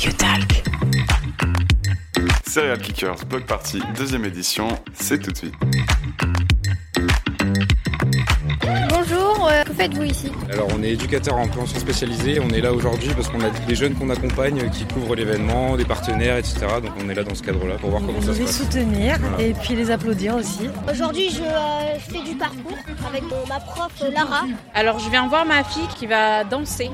Talk. Serial Kickers Block Party, deuxième édition, c'est tout de suite. Bonjour, euh, que faites-vous ici? Alors on est éducateur en pension spécialisé, on est là aujourd'hui parce qu'on a des jeunes qu'on accompagne qui couvrent l'événement, des partenaires, etc. Donc on est là dans ce cadre-là pour voir comment ça se les passe. soutenir Voilà. et puis les applaudir aussi. Aujourd'hui, je euh, fais du parcours avec ma prof euh, Lara. Alors je viens voir ma fille qui va danser,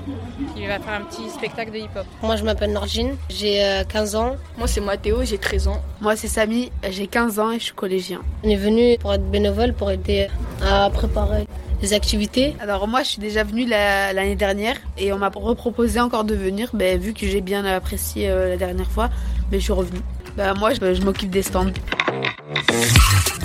qui va faire un petit spectacle de hip-hop. Moi, je m'appelle Norgine, j'ai euh, 15 ans. Moi c'est Mathéo, j'ai 13 ans. Moi c'est Samy, j'ai 15 ans et je suis collégien. On est venu pour être bénévole, pour aider à préparer les activités. Alors moi je suis déjà venue la- l'année dernière et on m'a reproposé encore de venir, ben, vu que j'ai bien apprécié euh, la dernière fois, ben, je suis revenue. Ben, moi je, je m'occupe des stands.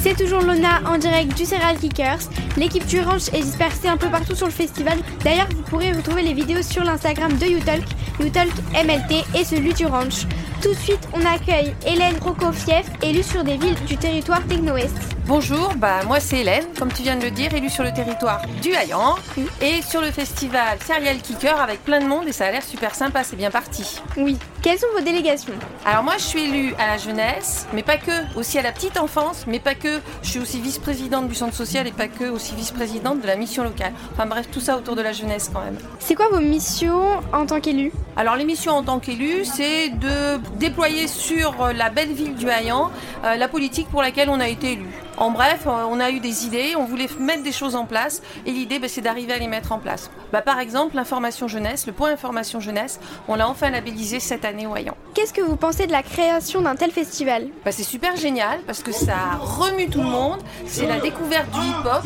C'est toujours Lona en direct du Serial Kickers. L'équipe du ranch est dispersée un peu partout sur le festival. D'ailleurs, vous pourrez retrouver les vidéos sur l'Instagram de YouTalk, YouTalk MLT et celui du ranch. Tout de suite, on accueille Hélène Prokofiev, élue sur des villes du territoire Techno-Ouest. Bonjour, bah moi c'est Hélène, comme tu viens de le dire, élue sur le territoire du Hayan et sur le festival Serial Kicker avec plein de monde et ça a l'air super sympa, c'est bien parti. Oui, quelles sont vos délégations? Alors moi je suis élue à la jeunesse, mais pas que, aussi à la petite enfance, mais pas que. Je suis aussi vice-présidente du centre social et pas que, aussi vice-présidente de la mission locale. Enfin bref, tout ça autour de la jeunesse quand même. C'est quoi vos missions en tant qu'élue? Alors l'émission en tant qu'élu, c'est de déployer sur la belle ville du Hayan euh, la politique pour laquelle on a été élu. En bref, euh, on a eu des idées, on voulait mettre des choses en place et l'idée bah, c'est d'arriver à les mettre en place. Bah, par exemple, l'information jeunesse, le point information jeunesse, on l'a enfin labellisé cette année au. Qu'est-ce que vous pensez de la création d'un tel festival Bah, c'est super génial parce que ça remue tout le monde. C'est la découverte du hip-hop.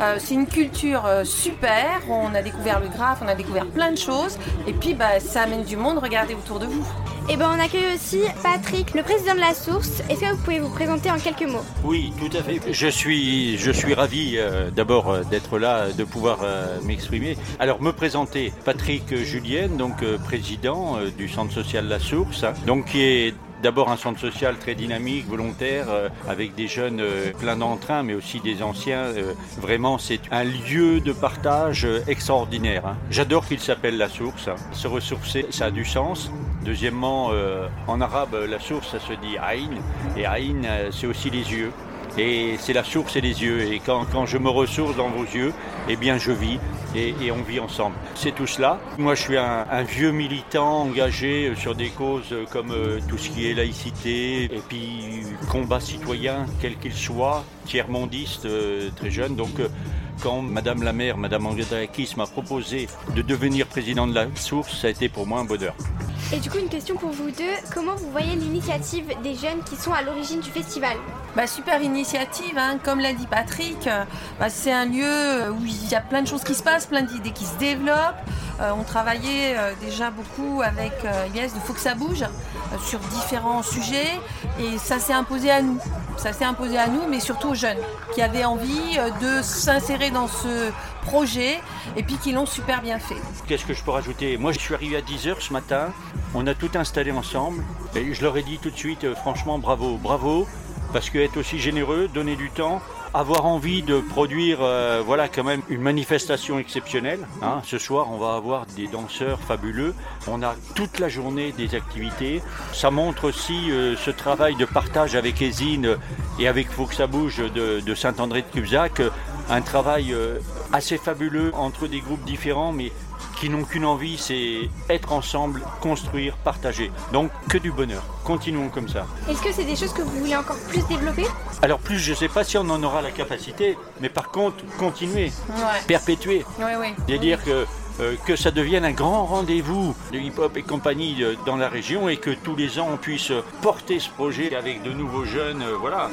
Euh, c'est une culture euh, super. On a découvert le graphe, on a découvert plein de choses. Et puis bah, ça amène du monde. Regardez autour de vous. Et ben on accueille aussi Patrick, le président de la source. Est-ce que vous pouvez vous présenter en quelques mots? Oui, tout à fait. Je suis, je suis ravi euh, d'abord euh, d'être là, de pouvoir euh, m'exprimer. Alors me présenter, Patrick Julienne, donc euh, président euh, du Centre social La Source, donc qui est D'abord un centre social très dynamique, volontaire, euh, avec des jeunes euh, pleins d'entrain, mais aussi des anciens. euh, vraiment, c'est un lieu de partage extraordinaire. hein. J'adore qu'il s'appelle la source. hein. Se ressourcer, ça a du sens. Deuxièmement, en arabe, la source, ça se dit Aïn. Et Aïn, c'est aussi les yeux. Et c'est la source et les yeux. Et quand, je me ressource dans vos yeux, eh bien je vis et, on vit ensemble. C'est tout cela. Moi je suis un, vieux militant engagé sur des causes comme euh, tout ce qui est laïcité et puis combat citoyen, quel qu'il soit, tiers-mondiste, euh, très jeune. Donc euh, quand Madame la maire, Madame Andréakis m'a proposé de devenir président de la source, ça a été pour moi un bonheur. Et du coup, une question pour vous deux. Comment vous voyez l'initiative des jeunes qui sont à l'origine du festival Bah, super initiative, hein. comme l'a dit Patrick. euh, bah, c'est un lieu où il y a plein de choses qui se passent, plein d'idées qui se développent. Euh, on travaillait euh, déjà beaucoup avec euh, Yes de Faut que ça bouge euh, sur différents sujets et ça s'est imposé à nous. Ça s'est imposé à nous, mais surtout aux jeunes qui avaient envie euh, de s'insérer dans ce projet et puis qui l'ont super bien fait. Qu'est-ce que je peux rajouter? Moi, je suis arrivé à 10h ce matin. On a tout installé ensemble. Et je leur ai dit tout de suite, euh, franchement, bravo, bravo. Parce que être aussi généreux, donner du temps, avoir envie de produire, euh, voilà, quand même une manifestation exceptionnelle. hein. Ce soir, on va avoir des danseurs fabuleux. On a toute la journée des activités. Ça montre aussi euh, ce travail de partage avec Ezine et avec Faut que ça bouge de, Saint-André de Cubzac. Un travail assez fabuleux entre des groupes différents, mais qui n'ont qu'une envie, c'est être ensemble, construire, partager. Donc que du bonheur. Continuons comme ça. Est-ce que c'est des choses que vous voulez encore plus développer? Alors plus, je ne sais pas si on en aura la capacité, mais par contre, continuer, Ouais. perpétuer. Ouais, ouais. C'est-à-dire que, euh, que ça devienne un grand rendez-vous de hip-hop et compagnie euh, dans la région et que tous les ans on puisse porter ce projet avec de nouveaux jeunes. euh, voilà.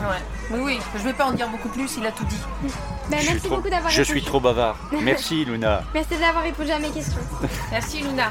Ouais. Oui, oui, je ne vais pas en dire beaucoup plus, il a tout dit. Ben, je Merci trop, beaucoup d'avoir je répondu. suis trop bavard. Merci Luna. Merci d'avoir répondu à mes questions. Merci Luna.